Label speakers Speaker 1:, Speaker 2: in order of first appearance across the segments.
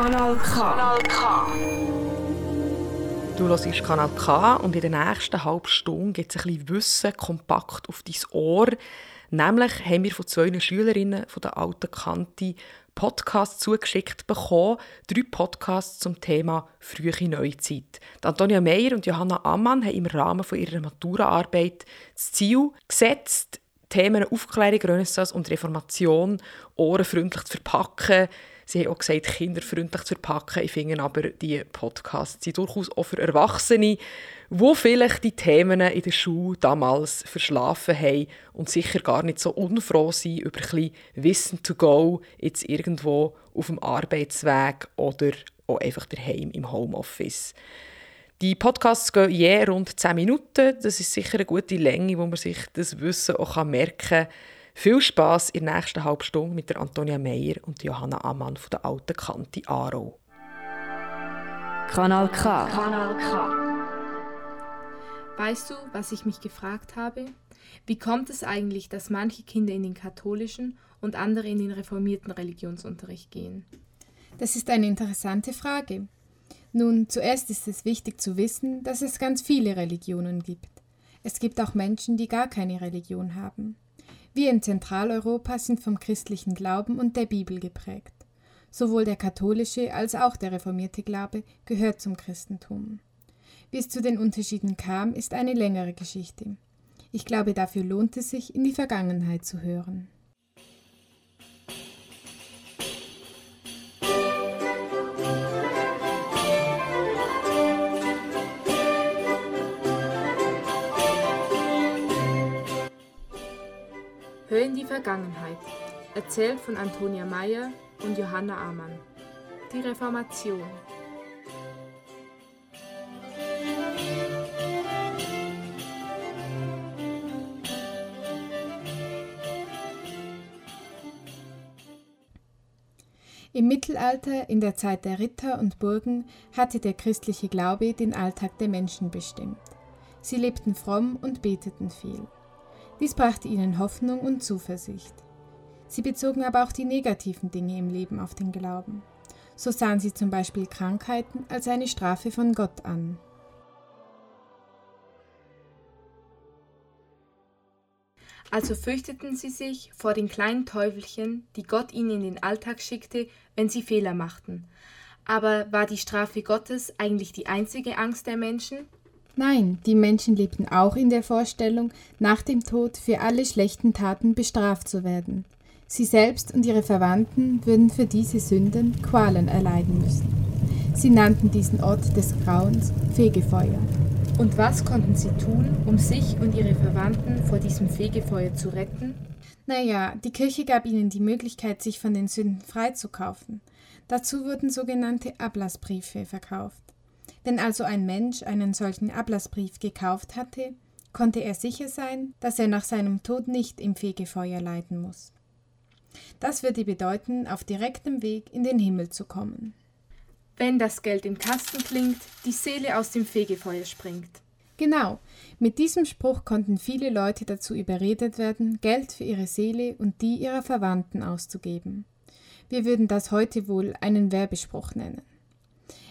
Speaker 1: Kanal K. Kanal K. Du hörst Kanal K und in der nächsten halben Stunde geht es ein bisschen Wissen kompakt auf dein Ohr. Nämlich haben wir von zwei Schülerinnen von der alten Kante Podcasts zugeschickt bekommen. Drei Podcasts zum Thema frühe Neuzeit. Die Antonia Meyer und Johanna Ammann haben im Rahmen von ihrer Maturaarbeit das Ziel gesetzt, Themen Aufklärung, Renaissance und Reformation ohrenfreundlich zu verpacken. Sie haben auch gesagt, kinderfreundlich zu verpacken. Ich finde aber, die Podcasts sind durchaus auch für Erwachsene, wo vielleicht die Themen in der Schule damals verschlafen haben und sicher gar nicht so unfroh sind über ein bisschen Wissen to go jetzt irgendwo auf dem Arbeitsweg oder auch einfach daheim im Homeoffice. Die Podcasts gehen je rund 10 Minuten. Das ist sicher eine gute Länge, wo man sich das Wissen auch merken kann. Viel Spaß in der nächsten halben Stunde mit der Antonia Meyer und Johanna Ammann von der Alten Kante Aarau.
Speaker 2: Kanal K. Kanal K. Weißt du, was ich mich gefragt habe? Wie kommt es eigentlich, dass manche Kinder in den katholischen und andere in den reformierten Religionsunterricht gehen?
Speaker 3: Das ist eine interessante Frage. Nun, zuerst ist es wichtig zu wissen, dass es ganz viele Religionen gibt. Es gibt auch Menschen, die gar keine Religion haben. Wir in Zentraleuropa sind vom christlichen Glauben und der Bibel geprägt. Sowohl der katholische als auch der reformierte Glaube gehört zum Christentum. Wie es zu den Unterschieden kam, ist eine längere Geschichte. Ich glaube, dafür lohnt es sich, in die Vergangenheit zu hören.
Speaker 2: In die Vergangenheit. Erzählt von Antonia Meyer und Johanna Amann. Die Reformation.
Speaker 3: Im Mittelalter, in der Zeit der Ritter und Burgen, hatte der christliche Glaube den Alltag der Menschen bestimmt. Sie lebten fromm und beteten viel. Dies brachte ihnen Hoffnung und Zuversicht. Sie bezogen aber auch die negativen Dinge im Leben auf den Glauben. So sahen sie zum Beispiel Krankheiten als eine Strafe von Gott an.
Speaker 2: Also fürchteten sie sich vor den kleinen Teufelchen, die Gott ihnen in den Alltag schickte, wenn sie Fehler machten. Aber war die Strafe Gottes eigentlich die einzige Angst der Menschen?
Speaker 3: Nein, die Menschen lebten auch in der Vorstellung, nach dem Tod für alle schlechten Taten bestraft zu werden. Sie selbst und ihre Verwandten würden für diese Sünden Qualen erleiden müssen. Sie nannten diesen Ort des Grauens Fegefeuer.
Speaker 2: Und was konnten sie tun, um sich und ihre Verwandten vor diesem Fegefeuer zu retten?
Speaker 3: Naja, die Kirche gab ihnen die Möglichkeit, sich von den Sünden freizukaufen. Dazu wurden sogenannte Ablassbriefe verkauft. Wenn also ein Mensch einen solchen Ablassbrief gekauft hatte, konnte er sicher sein, dass er nach seinem Tod nicht im Fegefeuer leiden muss. Das würde bedeuten, auf direktem Weg in den Himmel zu kommen.
Speaker 2: Wenn das Geld im Kasten klingt, die Seele aus dem Fegefeuer springt.
Speaker 3: Genau, mit diesem Spruch konnten viele Leute dazu überredet werden, Geld für ihre Seele und die ihrer Verwandten auszugeben. Wir würden das heute wohl einen Werbespruch nennen.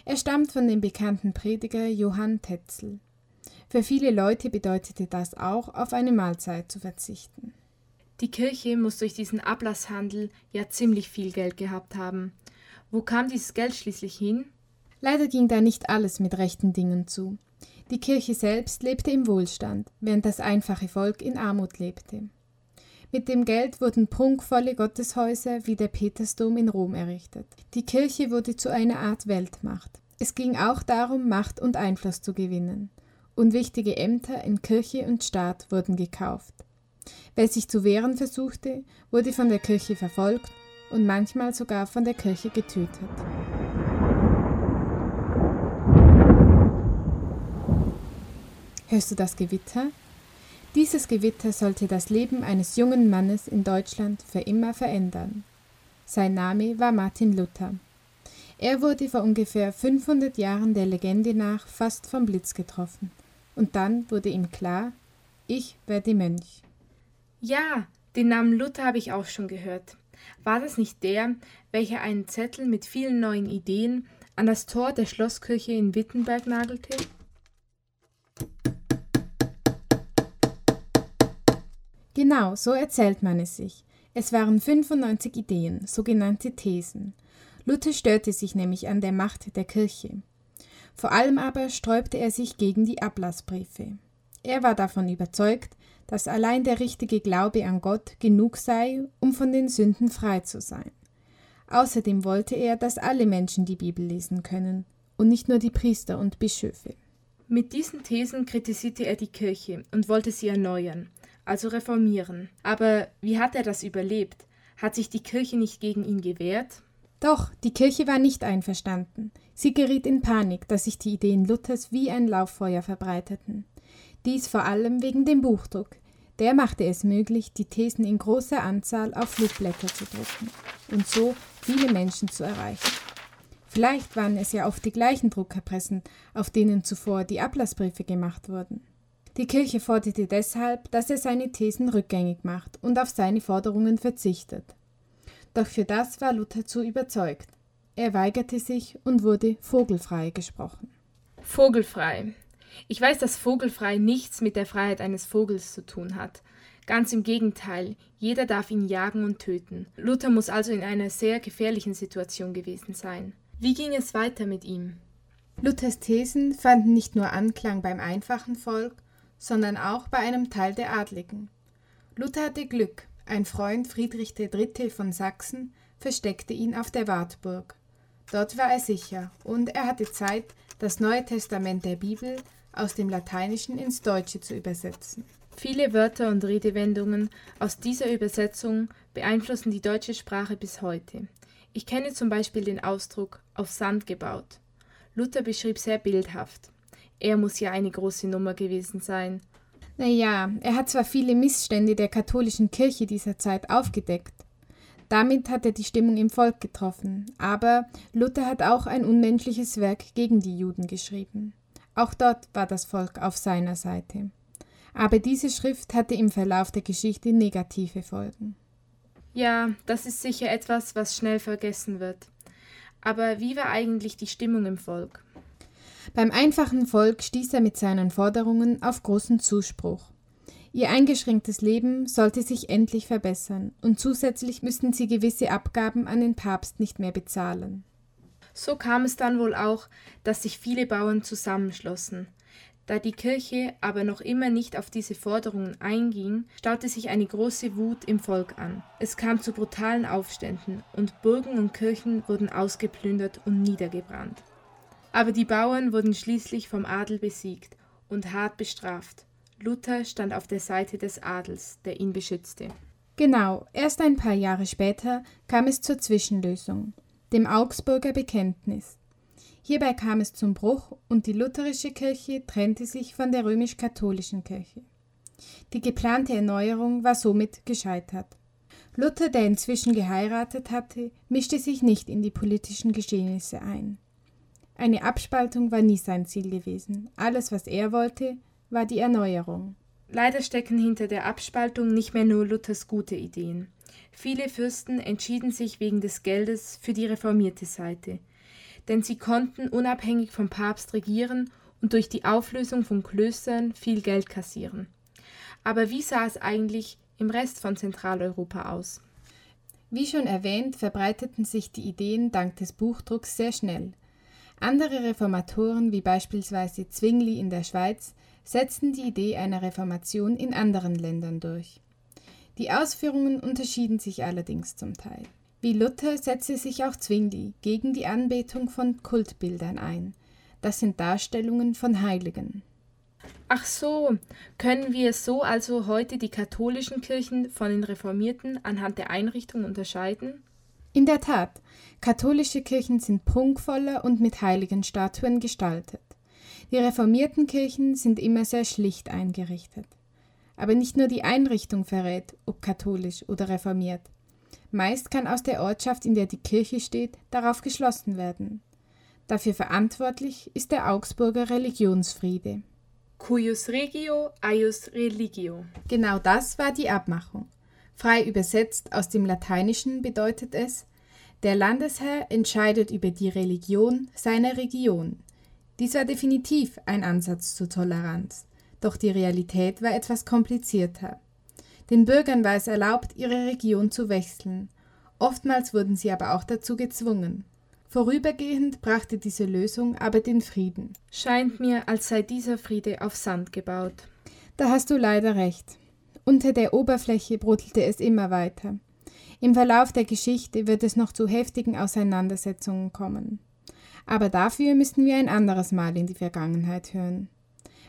Speaker 3: Er stammt von dem bekannten Prediger Johann Tetzel. Für viele Leute bedeutete das auch, auf eine Mahlzeit zu verzichten.
Speaker 2: Die Kirche muss durch diesen Ablasshandel ja ziemlich viel Geld gehabt haben. Wo kam dieses Geld schließlich hin?
Speaker 3: Leider ging da nicht alles mit rechten Dingen zu. Die Kirche selbst lebte im Wohlstand, während das einfache Volk in Armut lebte. Mit dem Geld wurden prunkvolle Gotteshäuser wie der Petersdom in Rom errichtet. Die Kirche wurde zu einer Art Weltmacht. Es ging auch darum, Macht und Einfluss zu gewinnen. Und wichtige Ämter in Kirche und Staat wurden gekauft. Wer sich zu wehren versuchte, wurde von der Kirche verfolgt und manchmal sogar von der Kirche getötet. Hörst du das Gewitter? Dieses Gewitter sollte das Leben eines jungen Mannes in Deutschland für immer verändern. Sein Name war Martin Luther. Er wurde vor ungefähr 500 Jahren der Legende nach fast vom Blitz getroffen. Und dann wurde ihm klar, ich werde Mönch.
Speaker 2: Ja, den Namen Luther habe ich auch schon gehört. War das nicht der, welcher einen Zettel mit vielen neuen Ideen an das Tor der Schlosskirche in Wittenberg nagelte?
Speaker 3: Genau, so erzählt man es sich. Es waren 95 Ideen, sogenannte Thesen. Luther störte sich nämlich an der Macht der Kirche. Vor allem aber sträubte er sich gegen die Ablassbriefe. Er war davon überzeugt, dass allein der richtige Glaube an Gott genug sei, um von den Sünden frei zu sein. Außerdem wollte er, dass alle Menschen die Bibel lesen können und nicht nur die Priester und Bischöfe.
Speaker 2: Mit diesen Thesen kritisierte er die Kirche und wollte sie erneuern, also reformieren. Aber wie hat er das überlebt? Hat sich die Kirche nicht gegen ihn gewehrt?
Speaker 3: Doch, die Kirche war nicht einverstanden. Sie geriet in Panik, dass sich die Ideen Luthers wie ein Lauffeuer verbreiteten. Dies vor allem wegen dem Buchdruck. Der machte es möglich, die Thesen in großer Anzahl auf Flugblätter zu drucken und so viele Menschen zu erreichen. Vielleicht waren es ja oft die gleichen Druckerpressen, auf denen zuvor die Ablassbriefe gemacht wurden. Die Kirche forderte deshalb, dass er seine Thesen rückgängig macht und auf seine Forderungen verzichtet. Doch für das war Luther zu überzeugt. Er weigerte sich und wurde vogelfrei gesprochen.
Speaker 2: Vogelfrei. Ich weiß, dass vogelfrei nichts mit der Freiheit eines Vogels zu tun hat. Ganz im Gegenteil, jeder darf ihn jagen und töten. Luther muss also in einer sehr gefährlichen Situation gewesen sein. Wie ging es weiter mit ihm?
Speaker 3: Luthers Thesen fanden nicht nur Anklang beim einfachen Volk, sondern auch bei einem Teil der Adligen. Luther hatte Glück, ein Freund Friedrich III. von Sachsen versteckte ihn auf der Wartburg. Dort war er sicher und er hatte Zeit, das Neue Testament der Bibel aus dem Lateinischen ins Deutsche zu übersetzen.
Speaker 2: Viele Wörter und Redewendungen aus dieser Übersetzung beeinflussen die deutsche Sprache bis heute. Ich kenne zum Beispiel den Ausdruck auf Sand gebaut. Luther beschrieb sehr bildhaft. Er muss ja eine große Nummer gewesen sein
Speaker 3: naja, er hat zwar viele Missstände der katholischen Kirche dieser Zeit aufgedeckt. Damit hat er die Stimmung im Volk getroffen, aber Luther hat auch ein unmenschliches Werk gegen die Juden geschrieben. Auch dort war das Volk auf seiner Seite. Aber diese Schrift hatte im Verlauf der Geschichte negative Folgen.
Speaker 2: Ja, das ist sicher etwas, was schnell vergessen wird. Aber wie war eigentlich die Stimmung im Volk?
Speaker 3: Beim einfachen Volk stieß er mit seinen Forderungen auf großen Zuspruch. Ihr eingeschränktes Leben sollte sich endlich verbessern, und zusätzlich müssten sie gewisse Abgaben an den Papst nicht mehr bezahlen.
Speaker 2: So kam es dann wohl auch, dass sich viele Bauern zusammenschlossen. Da die Kirche aber noch immer nicht auf diese Forderungen einging, staute sich eine große Wut im Volk an. Es kam zu brutalen Aufständen, und Burgen und Kirchen wurden ausgeplündert und niedergebrannt. Aber die Bauern wurden schließlich vom Adel besiegt und hart bestraft. Luther stand auf der Seite des Adels, der ihn beschützte.
Speaker 3: Genau, erst ein paar Jahre später kam es zur Zwischenlösung, dem Augsburger Bekenntnis. Hierbei kam es zum Bruch und die lutherische Kirche trennte sich von der römisch-katholischen Kirche. Die geplante Erneuerung war somit gescheitert. Luther, der inzwischen geheiratet hatte, mischte sich nicht in die politischen Geschehnisse ein. Eine Abspaltung war nie sein Ziel gewesen. Alles, was er wollte, war die Erneuerung.
Speaker 2: Leider stecken hinter der Abspaltung nicht mehr nur Luthers gute Ideen. Viele Fürsten entschieden sich wegen des Geldes für die reformierte Seite, denn sie konnten unabhängig vom Papst regieren und durch die Auflösung von Klöstern viel Geld kassieren. Aber wie sah es eigentlich im Rest von Zentraleuropa aus?
Speaker 3: Wie schon erwähnt, verbreiteten sich die Ideen dank des Buchdrucks sehr schnell. Andere Reformatoren, wie beispielsweise Zwingli in der Schweiz, setzten die Idee einer Reformation in anderen Ländern durch. Die Ausführungen unterschieden sich allerdings zum Teil. Wie Luther setzte sich auch Zwingli gegen die Anbetung von Kultbildern ein. Das sind Darstellungen von Heiligen.
Speaker 2: Ach so, können wir so also heute die katholischen Kirchen von den reformierten anhand der Einrichtung unterscheiden?
Speaker 3: In der Tat, katholische Kirchen sind prunkvoller und mit heiligen Statuen gestaltet. Die reformierten Kirchen sind immer sehr schlicht eingerichtet. Aber nicht nur die Einrichtung verrät, ob katholisch oder reformiert. Meist kann aus der Ortschaft, in der die Kirche steht, darauf geschlossen werden. Dafür verantwortlich ist der Augsburger Religionsfriede.
Speaker 2: Cuius regio, eius religio.
Speaker 3: Genau das war die Abmachung. Frei übersetzt aus dem Lateinischen bedeutet es, der Landesherr entscheidet über die Religion seiner Region. Dies war definitiv ein Ansatz zur Toleranz, doch die Realität war etwas komplizierter. Den Bürgern war es erlaubt, ihre Region zu wechseln, oftmals wurden sie aber auch dazu gezwungen. Vorübergehend brachte diese Lösung aber den Frieden.
Speaker 2: Scheint mir, als sei dieser Friede auf Sand gebaut.
Speaker 3: Da hast du leider recht. Unter der Oberfläche bruttelte es immer weiter. Im Verlauf der Geschichte wird es noch zu heftigen Auseinandersetzungen kommen. Aber dafür müssten wir ein anderes Mal in die Vergangenheit hören.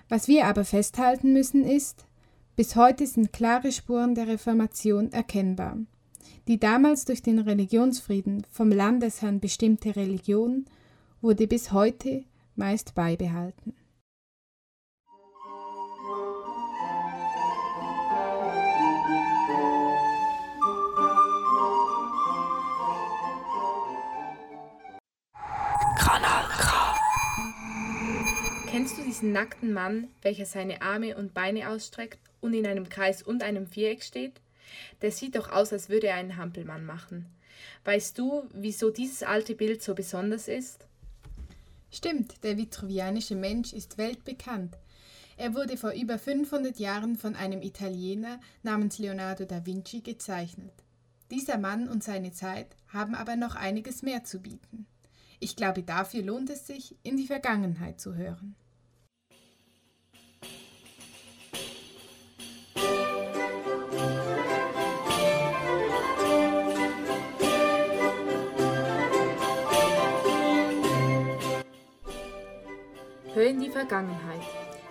Speaker 3: Was wir aber festhalten müssen ist, bis heute sind klare Spuren der Reformation erkennbar. Die damals durch den Religionsfrieden vom Landesherrn bestimmte Religion wurde bis heute meist beibehalten.
Speaker 2: Kennst du diesen nackten Mann, welcher seine Arme und Beine ausstreckt und in einem Kreis und einem Viereck steht? Der sieht doch aus, als würde er einen Hampelmann machen. Weißt du, wieso dieses alte Bild so besonders ist?
Speaker 3: Stimmt, der vitruvianische Mensch ist weltbekannt. Er wurde vor über 500 Jahren von einem Italiener namens Leonardo da Vinci gezeichnet. Dieser Mann und seine Zeit haben aber noch einiges mehr zu bieten. Ich glaube, dafür lohnt es sich, in die Vergangenheit zu hören.
Speaker 2: In die Vergangenheit.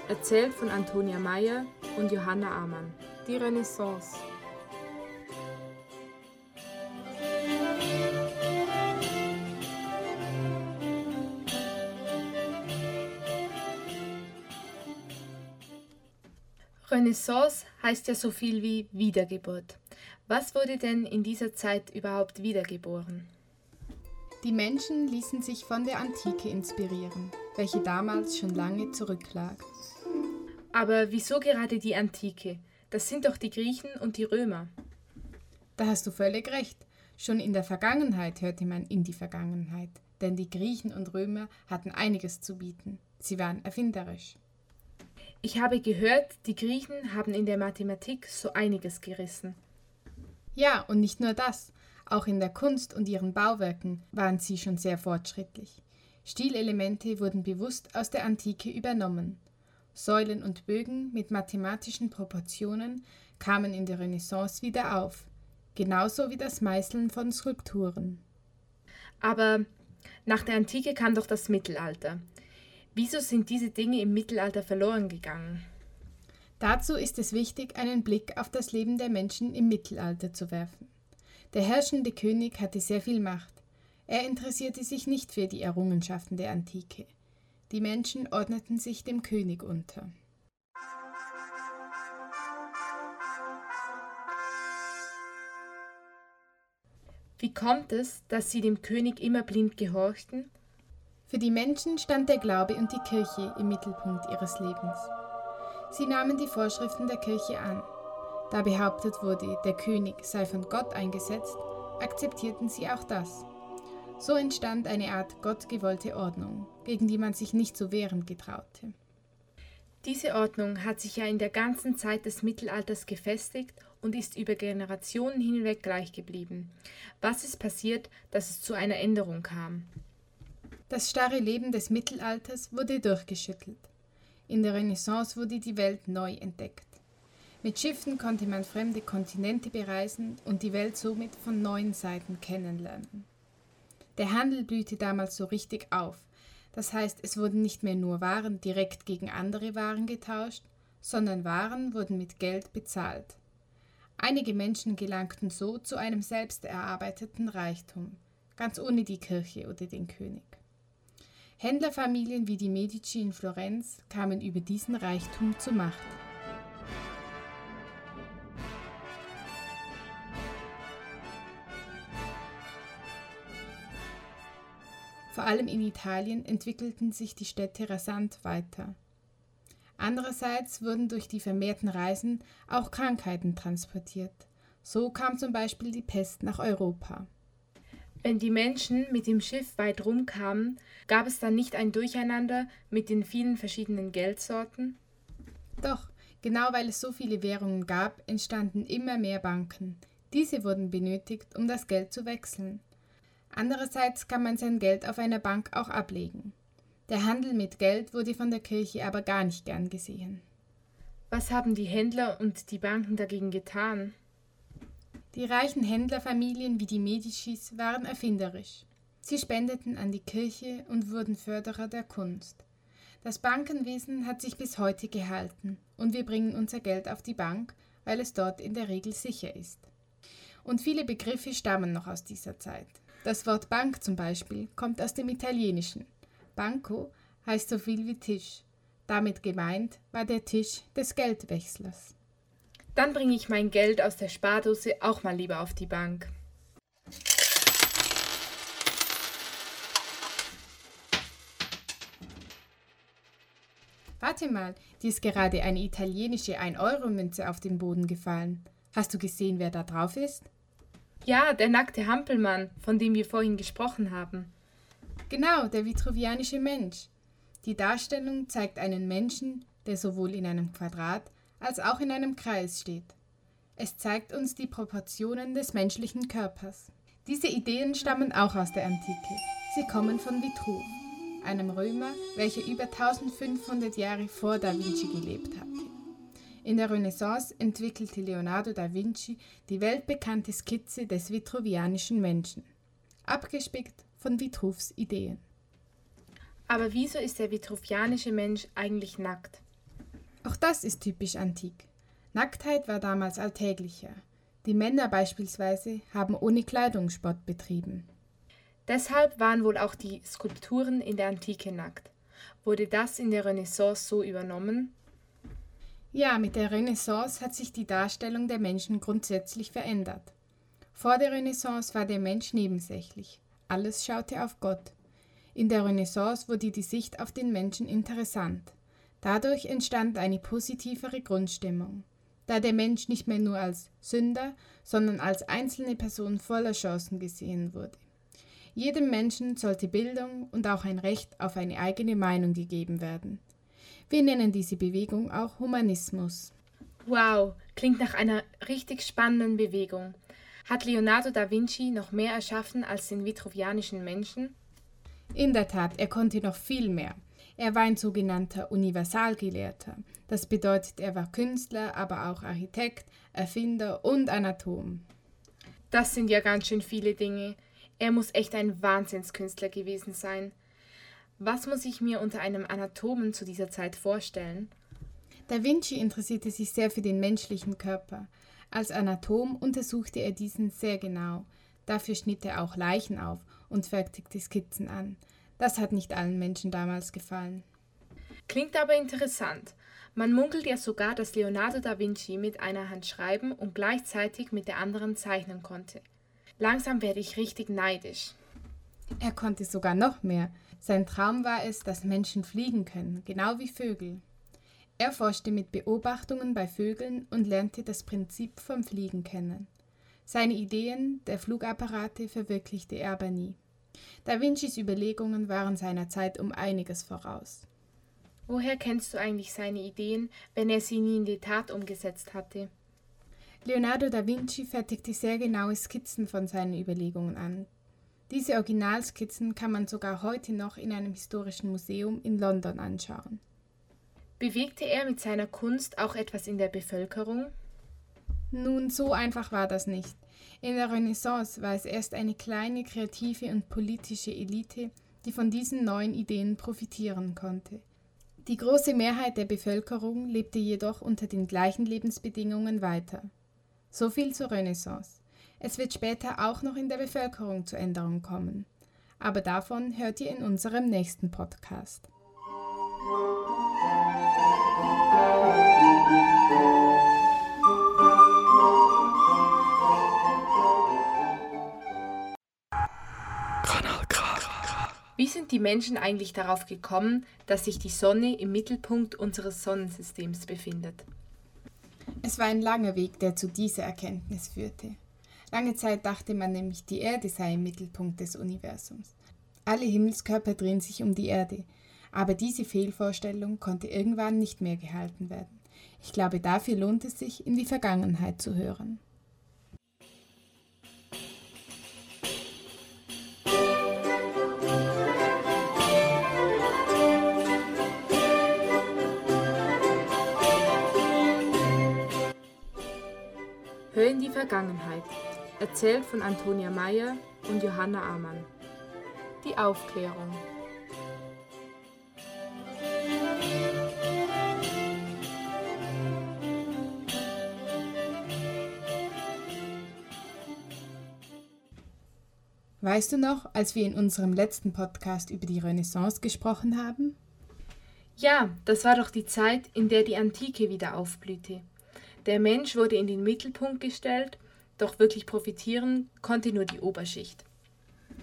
Speaker 2: Erzählt von Antonia Meyer und Johanna Amann. Die Renaissance. Renaissance heißt ja so viel wie Wiedergeburt. Was wurde denn in dieser Zeit überhaupt wiedergeboren?
Speaker 3: Die Menschen ließen sich von der Antike inspirieren, welche damals schon lange zurücklag.
Speaker 2: Aber wieso gerade die Antike? Das sind doch die Griechen und die Römer.
Speaker 3: Da hast du völlig recht. Schon in der Vergangenheit hörte man in die Vergangenheit, denn die Griechen und Römer hatten einiges zu bieten. Sie waren erfinderisch.
Speaker 2: Ich habe gehört, die Griechen haben in der Mathematik so einiges gerissen.
Speaker 3: Ja, und nicht nur das. Auch in der Kunst und ihren Bauwerken waren sie schon sehr fortschrittlich. Stilelemente wurden bewusst aus der Antike übernommen. Säulen und Bögen mit mathematischen Proportionen kamen in der Renaissance wieder auf, genauso wie das Meißeln von Skulpturen.
Speaker 2: Aber nach der Antike kam doch das Mittelalter. Wieso sind diese Dinge im Mittelalter verloren gegangen?
Speaker 3: Dazu ist es wichtig, einen Blick auf das Leben der Menschen im Mittelalter zu werfen. Der herrschende König hatte sehr viel Macht. Er interessierte sich nicht für die Errungenschaften der Antike. Die Menschen ordneten sich dem König unter.
Speaker 2: Wie kommt es, dass sie dem König immer blind gehorchten?
Speaker 3: Für die Menschen stand der Glaube und die Kirche im Mittelpunkt ihres Lebens. Sie nahmen die Vorschriften der Kirche an da behauptet wurde, der König sei von Gott eingesetzt, akzeptierten sie auch das. So entstand eine Art gottgewollte Ordnung, gegen die man sich nicht zu wehren getraute.
Speaker 2: Diese Ordnung hat sich ja in der ganzen Zeit des Mittelalters gefestigt und ist über Generationen hinweg gleich geblieben. Was ist passiert, dass es zu einer Änderung kam?
Speaker 3: Das starre Leben des Mittelalters wurde durchgeschüttelt. In der Renaissance wurde die Welt neu entdeckt. Mit Schiffen konnte man fremde Kontinente bereisen und die Welt somit von neuen Seiten kennenlernen. Der Handel blühte damals so richtig auf. Das heißt, es wurden nicht mehr nur Waren direkt gegen andere Waren getauscht, sondern Waren wurden mit Geld bezahlt. Einige Menschen gelangten so zu einem selbst erarbeiteten Reichtum, ganz ohne die Kirche oder den König. Händlerfamilien wie die Medici in Florenz kamen über diesen Reichtum zur Macht. Vor allem in Italien entwickelten sich die Städte rasant weiter. Andererseits wurden durch die vermehrten Reisen auch Krankheiten transportiert. So kam zum Beispiel die Pest nach Europa.
Speaker 2: Wenn die Menschen mit dem Schiff weit rumkamen, gab es dann nicht ein Durcheinander mit den vielen verschiedenen Geldsorten?
Speaker 3: Doch, genau weil es so viele Währungen gab, entstanden immer mehr Banken. Diese wurden benötigt, um das Geld zu wechseln. Andererseits kann man sein Geld auf einer Bank auch ablegen. Der Handel mit Geld wurde von der Kirche aber gar nicht gern gesehen.
Speaker 2: Was haben die Händler und die Banken dagegen getan?
Speaker 3: Die reichen Händlerfamilien wie die Medicis waren erfinderisch. Sie spendeten an die Kirche und wurden Förderer der Kunst. Das Bankenwesen hat sich bis heute gehalten und wir bringen unser Geld auf die Bank, weil es dort in der Regel sicher ist. Und viele Begriffe stammen noch aus dieser Zeit. Das Wort Bank zum Beispiel kommt aus dem Italienischen. Banco heißt so viel wie Tisch. Damit gemeint war der Tisch des Geldwechslers.
Speaker 2: Dann bringe ich mein Geld aus der Spardose auch mal lieber auf die Bank.
Speaker 3: Warte mal, dir ist gerade eine italienische 1-Euro-Münze auf den Boden gefallen. Hast du gesehen, wer da drauf ist?
Speaker 2: Ja, der nackte Hampelmann, von dem wir vorhin gesprochen haben.
Speaker 3: Genau, der vitruvianische Mensch. Die Darstellung zeigt einen Menschen, der sowohl in einem Quadrat als auch in einem Kreis steht. Es zeigt uns die Proportionen des menschlichen Körpers. Diese Ideen stammen auch aus der Antike. Sie kommen von Vitruv, einem Römer, welcher über 1500 Jahre vor Da Vinci gelebt hatte. In der Renaissance entwickelte Leonardo da Vinci die weltbekannte Skizze des vitruvianischen Menschen, abgespickt von Vitruvs Ideen.
Speaker 2: Aber wieso ist der vitruvianische Mensch eigentlich nackt?
Speaker 3: Auch das ist typisch antik. Nacktheit war damals alltäglicher. Die Männer beispielsweise haben ohne Kleidung Sport betrieben.
Speaker 2: Deshalb waren wohl auch die Skulpturen in der Antike nackt. Wurde das in der Renaissance so übernommen?
Speaker 3: Ja, mit der Renaissance hat sich die Darstellung der Menschen grundsätzlich verändert. Vor der Renaissance war der Mensch nebensächlich. Alles schaute auf Gott. In der Renaissance wurde die Sicht auf den Menschen interessant. Dadurch entstand eine positivere Grundstimmung, da der Mensch nicht mehr nur als Sünder, sondern als einzelne Person voller Chancen gesehen wurde. Jedem Menschen sollte Bildung und auch ein Recht auf eine eigene Meinung gegeben werden. Wir nennen diese Bewegung auch Humanismus.
Speaker 2: Wow, klingt nach einer richtig spannenden Bewegung. Hat Leonardo da Vinci noch mehr erschaffen als den vitruvianischen Menschen?
Speaker 3: In der Tat, er konnte noch viel mehr. Er war ein sogenannter Universalgelehrter. Das bedeutet, er war Künstler, aber auch Architekt, Erfinder und Anatom.
Speaker 2: Das sind ja ganz schön viele Dinge. Er muss echt ein Wahnsinnskünstler gewesen sein. Was muss ich mir unter einem Anatomen zu dieser Zeit vorstellen?
Speaker 3: Da Vinci interessierte sich sehr für den menschlichen Körper. Als Anatom untersuchte er diesen sehr genau. Dafür schnitt er auch Leichen auf und fertigte Skizzen an. Das hat nicht allen Menschen damals gefallen.
Speaker 2: Klingt aber interessant. Man munkelt ja sogar, dass Leonardo da Vinci mit einer Hand schreiben und gleichzeitig mit der anderen zeichnen konnte. Langsam werde ich richtig neidisch.
Speaker 3: Er konnte sogar noch mehr. Sein Traum war es, dass Menschen fliegen können, genau wie Vögel. Er forschte mit Beobachtungen bei Vögeln und lernte das Prinzip vom Fliegen kennen. Seine Ideen der Flugapparate verwirklichte er aber nie. Da Vincis Überlegungen waren seiner Zeit um einiges voraus.
Speaker 2: Woher kennst du eigentlich seine Ideen, wenn er sie nie in die Tat umgesetzt hatte?
Speaker 3: Leonardo da Vinci fertigte sehr genaue Skizzen von seinen Überlegungen an. Diese Originalskizzen kann man sogar heute noch in einem historischen Museum in London anschauen.
Speaker 2: Bewegte er mit seiner Kunst auch etwas in der Bevölkerung?
Speaker 3: Nun, so einfach war das nicht. In der Renaissance war es erst eine kleine kreative und politische Elite, die von diesen neuen Ideen profitieren konnte. Die große Mehrheit der Bevölkerung lebte jedoch unter den gleichen Lebensbedingungen weiter. So viel zur Renaissance. Es wird später auch noch in der Bevölkerung zu Änderungen kommen. Aber davon hört ihr in unserem nächsten Podcast.
Speaker 2: Wie sind die Menschen eigentlich darauf gekommen, dass sich die Sonne im Mittelpunkt unseres Sonnensystems befindet?
Speaker 3: Es war ein langer Weg, der zu dieser Erkenntnis führte. Lange Zeit dachte man nämlich, die Erde sei im Mittelpunkt des Universums. Alle Himmelskörper drehen sich um die Erde, aber diese Fehlvorstellung konnte irgendwann nicht mehr gehalten werden. Ich glaube, dafür lohnt es sich, in die Vergangenheit zu hören.
Speaker 2: Hör in die Vergangenheit. Erzählt von Antonia Meyer und Johanna Amann. Die Aufklärung.
Speaker 3: Weißt du noch, als wir in unserem letzten Podcast über die Renaissance gesprochen haben?
Speaker 2: Ja, das war doch die Zeit, in der die Antike wieder aufblühte. Der Mensch wurde in den Mittelpunkt gestellt, doch wirklich profitieren konnte nur die Oberschicht.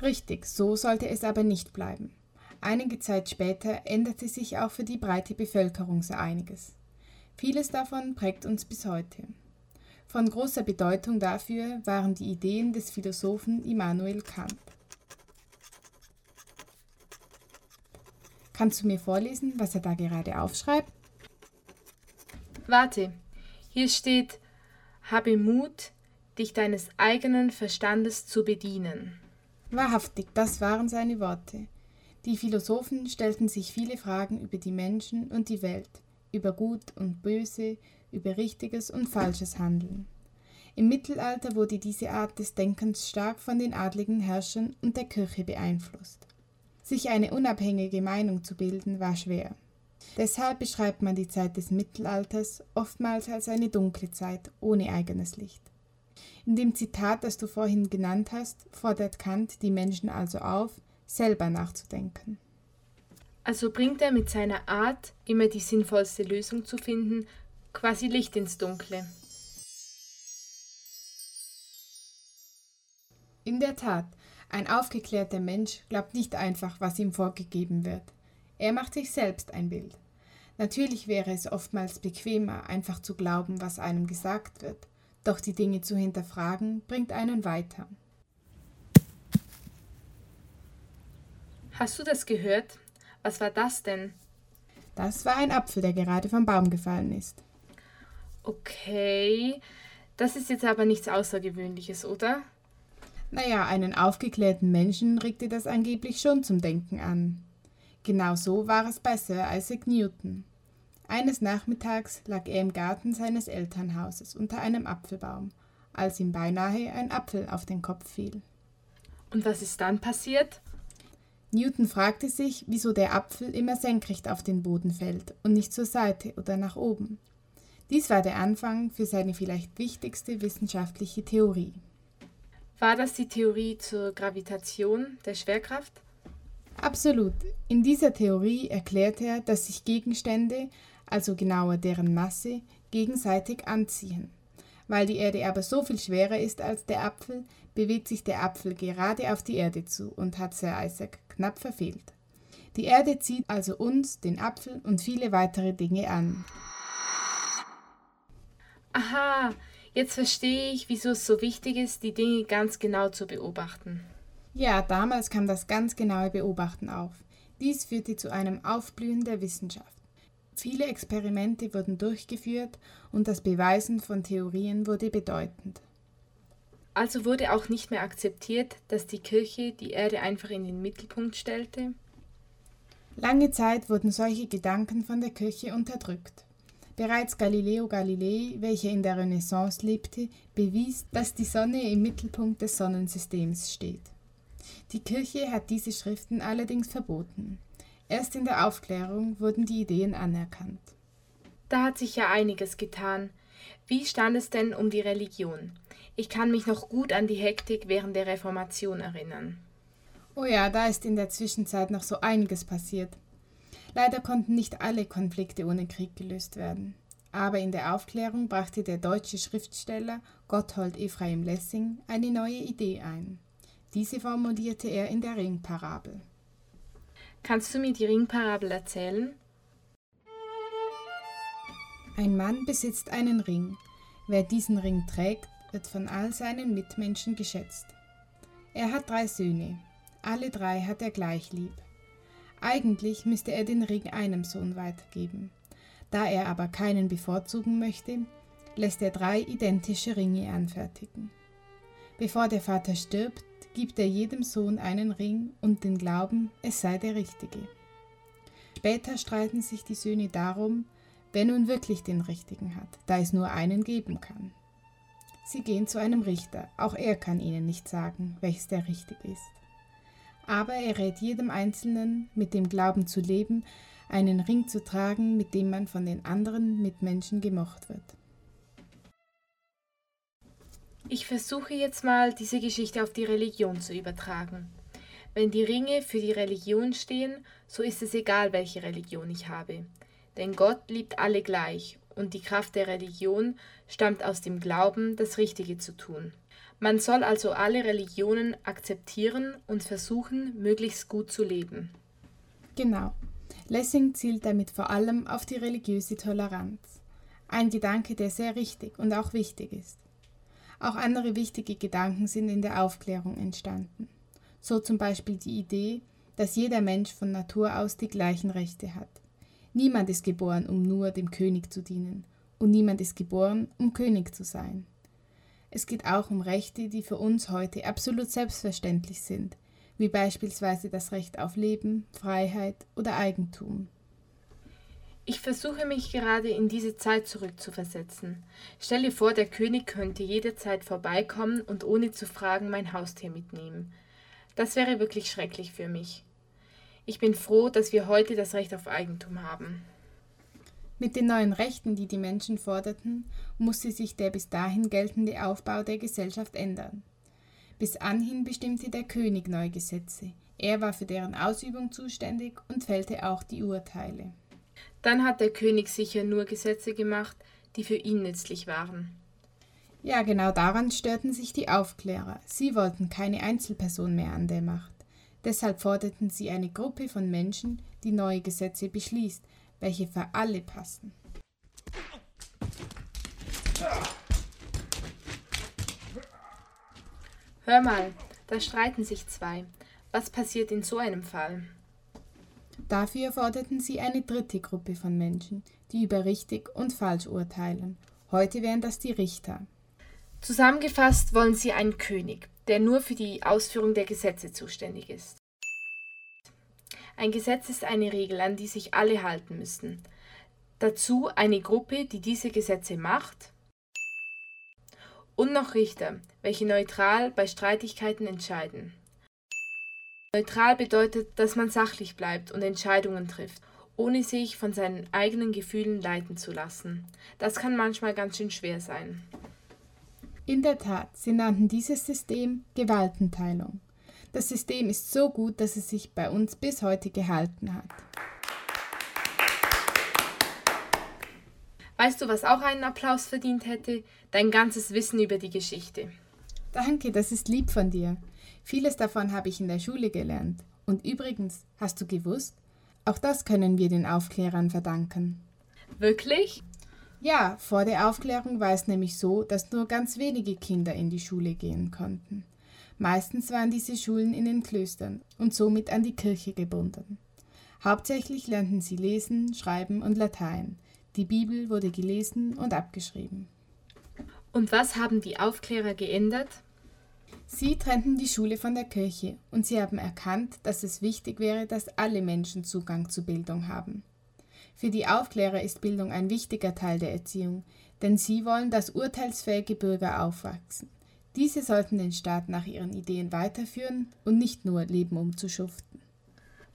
Speaker 3: Richtig, so sollte es aber nicht bleiben. Einige Zeit später änderte sich auch für die breite Bevölkerung so einiges. Vieles davon prägt uns bis heute. Von großer Bedeutung dafür waren die Ideen des Philosophen Immanuel Kant. Kannst du mir vorlesen, was er da gerade aufschreibt?
Speaker 2: Warte, hier steht, habe Mut, dich deines eigenen Verstandes zu bedienen.
Speaker 3: Wahrhaftig, das waren seine Worte. Die Philosophen stellten sich viele Fragen über die Menschen und die Welt, über Gut und Böse, über richtiges und falsches Handeln. Im Mittelalter wurde diese Art des Denkens stark von den adligen Herrschern und der Kirche beeinflusst. Sich eine unabhängige Meinung zu bilden war schwer. Deshalb beschreibt man die Zeit des Mittelalters oftmals als eine dunkle Zeit ohne eigenes Licht. In dem Zitat, das du vorhin genannt hast, fordert Kant die Menschen also auf, selber nachzudenken.
Speaker 2: Also bringt er mit seiner Art, immer die sinnvollste Lösung zu finden, quasi Licht ins Dunkle.
Speaker 3: In der Tat, ein aufgeklärter Mensch glaubt nicht einfach, was ihm vorgegeben wird. Er macht sich selbst ein Bild. Natürlich wäre es oftmals bequemer, einfach zu glauben, was einem gesagt wird, doch die Dinge zu hinterfragen bringt einen weiter.
Speaker 2: Hast du das gehört? Was war das denn?
Speaker 3: Das war ein Apfel, der gerade vom Baum gefallen ist.
Speaker 2: Okay, das ist jetzt aber nichts Außergewöhnliches, oder?
Speaker 3: Naja, einen aufgeklärten Menschen regte das angeblich schon zum Denken an. Genau so war es bei Sir Isaac Newton. Eines Nachmittags lag er im Garten seines Elternhauses unter einem Apfelbaum, als ihm beinahe ein Apfel auf den Kopf fiel.
Speaker 2: Und was ist dann passiert?
Speaker 3: Newton fragte sich, wieso der Apfel immer senkrecht auf den Boden fällt und nicht zur Seite oder nach oben. Dies war der Anfang für seine vielleicht wichtigste wissenschaftliche Theorie.
Speaker 2: War das die Theorie zur Gravitation der Schwerkraft?
Speaker 3: Absolut. In dieser Theorie erklärt er, dass sich Gegenstände, also genauer deren Masse, gegenseitig anziehen. Weil die Erde aber so viel schwerer ist als der Apfel, bewegt sich der Apfel gerade auf die Erde zu und hat Sir Isaac knapp verfehlt. Die Erde zieht also uns, den Apfel und viele weitere Dinge an.
Speaker 2: Aha, jetzt verstehe ich, wieso es so wichtig ist, die Dinge ganz genau zu beobachten.
Speaker 3: Ja, damals kam das ganz genaue Beobachten auf. Dies führte zu einem Aufblühen der Wissenschaft. Viele Experimente wurden durchgeführt und das Beweisen von Theorien wurde bedeutend.
Speaker 2: Also wurde auch nicht mehr akzeptiert, dass die Kirche die Erde einfach in den Mittelpunkt stellte?
Speaker 3: Lange Zeit wurden solche Gedanken von der Kirche unterdrückt. Bereits Galileo Galilei, welcher in der Renaissance lebte, bewies, dass die Sonne im Mittelpunkt des Sonnensystems steht. Die Kirche hat diese Schriften allerdings verboten. Erst in der Aufklärung wurden die Ideen anerkannt.
Speaker 2: Da hat sich ja einiges getan. Wie stand es denn um die Religion? Ich kann mich noch gut an die Hektik während der Reformation erinnern.
Speaker 3: Oh ja, da ist in der Zwischenzeit noch so einiges passiert. Leider konnten nicht alle Konflikte ohne Krieg gelöst werden. Aber in der Aufklärung brachte der deutsche Schriftsteller Gotthold Ephraim Lessing eine neue Idee ein. Diese formulierte er in der Ringparabel.
Speaker 2: Kannst du mir die Ringparabel erzählen?
Speaker 3: Ein Mann besitzt einen Ring. Wer diesen Ring trägt, wird von all seinen Mitmenschen geschätzt. Er hat drei Söhne. Alle drei hat er gleich lieb. Eigentlich müsste er den Ring einem Sohn weitergeben. Da er aber keinen bevorzugen möchte, lässt er drei identische Ringe anfertigen. Bevor der Vater stirbt, gibt er jedem Sohn einen Ring und den Glauben, es sei der richtige. Später streiten sich die Söhne darum, wer nun wirklich den richtigen hat, da es nur einen geben kann. Sie gehen zu einem Richter, auch er kann ihnen nicht sagen, welches der richtig ist aber er rät jedem Einzelnen, mit dem Glauben zu leben, einen Ring zu tragen, mit dem man von den anderen Mitmenschen gemocht wird.
Speaker 2: Ich versuche jetzt mal, diese Geschichte auf die Religion zu übertragen. Wenn die Ringe für die Religion stehen, so ist es egal, welche Religion ich habe. Denn Gott liebt alle gleich, und die Kraft der Religion stammt aus dem Glauben, das Richtige zu tun. Man soll also alle Religionen akzeptieren und versuchen, möglichst gut zu leben.
Speaker 3: Genau. Lessing zielt damit vor allem auf die religiöse Toleranz. Ein Gedanke, der sehr richtig und auch wichtig ist. Auch andere wichtige Gedanken sind in der Aufklärung entstanden. So zum Beispiel die Idee, dass jeder Mensch von Natur aus die gleichen Rechte hat. Niemand ist geboren, um nur dem König zu dienen, und niemand ist geboren, um König zu sein. Es geht auch um Rechte, die für uns heute absolut selbstverständlich sind, wie beispielsweise das Recht auf Leben, Freiheit oder Eigentum.
Speaker 2: Ich versuche mich gerade in diese Zeit zurückzuversetzen. Stell dir vor, der König könnte jederzeit vorbeikommen und ohne zu fragen mein Haustier mitnehmen. Das wäre wirklich schrecklich für mich. Ich bin froh, dass wir heute das Recht auf Eigentum haben.
Speaker 3: Mit den neuen Rechten, die die Menschen forderten, musste sich der bis dahin geltende Aufbau der Gesellschaft ändern. Bis anhin bestimmte der König neue Gesetze. Er war für deren Ausübung zuständig und fällte auch die Urteile.
Speaker 2: Dann hat der König sicher nur Gesetze gemacht, die für ihn nützlich waren.
Speaker 3: Ja, genau daran störten sich die Aufklärer. Sie wollten keine Einzelperson mehr an der Macht. Deshalb forderten sie eine Gruppe von Menschen, die neue Gesetze beschließt, welche für alle passen.
Speaker 2: Hör mal, da streiten sich zwei. Was passiert in so einem Fall?
Speaker 3: Dafür forderten sie eine dritte Gruppe von Menschen, die über richtig und falsch urteilen. Heute wären das die Richter.
Speaker 2: Zusammengefasst wollen sie einen König, der nur für die Ausführung der Gesetze zuständig ist. Ein Gesetz ist eine Regel, an die sich alle halten müssen. Dazu eine Gruppe, die diese Gesetze macht. Und noch Richter, welche neutral bei Streitigkeiten entscheiden. Neutral bedeutet, dass man sachlich bleibt und Entscheidungen trifft, ohne sich von seinen eigenen Gefühlen leiten zu lassen. Das kann manchmal ganz schön schwer sein.
Speaker 3: In der Tat, sie nannten dieses System Gewaltenteilung. Das System ist so gut, dass es sich bei uns bis heute gehalten hat.
Speaker 2: Weißt du, was auch einen Applaus verdient hätte? Dein ganzes Wissen über die Geschichte.
Speaker 3: Danke, das ist lieb von dir. Vieles davon habe ich in der Schule gelernt. Und übrigens, hast du gewusst? Auch das können wir den Aufklärern verdanken.
Speaker 2: Wirklich?
Speaker 3: Ja, vor der Aufklärung war es nämlich so, dass nur ganz wenige Kinder in die Schule gehen konnten. Meistens waren diese Schulen in den Klöstern und somit an die Kirche gebunden. Hauptsächlich lernten sie lesen, schreiben und Latein. Die Bibel wurde gelesen und abgeschrieben.
Speaker 2: Und was haben die Aufklärer geändert?
Speaker 3: Sie trennten die Schule von der Kirche und sie haben erkannt, dass es wichtig wäre, dass alle Menschen Zugang zu Bildung haben. Für die Aufklärer ist Bildung ein wichtiger Teil der Erziehung, denn sie wollen, dass urteilsfähige Bürger aufwachsen. Diese sollten den Staat nach ihren Ideen weiterführen und nicht nur leben, um zu schuften.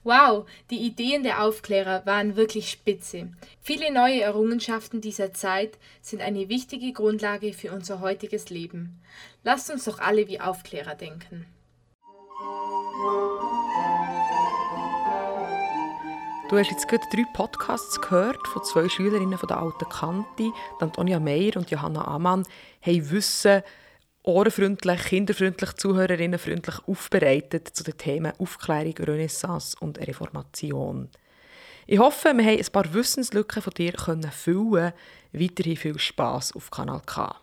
Speaker 2: Wow, die Ideen der Aufklärer waren wirklich spitze. Viele neue Errungenschaften dieser Zeit sind eine wichtige Grundlage für unser heutiges Leben. Lasst uns doch alle wie Aufklärer denken.
Speaker 1: Du hast jetzt gerade drei Podcasts gehört von zwei Schülerinnen von der Alten Kante, Antonia Meyer und Johanna Amann, haben Wissen ohrenfreundlich, kinderfreundlich, zuhörerinnenfreundlich aufbereitet zu den Themen Aufklärung, Renaissance und Reformation. Ich hoffe, wir haben ein paar Wissenslücken von dir füllen können. Weiterhin viel Spass auf Kanal K.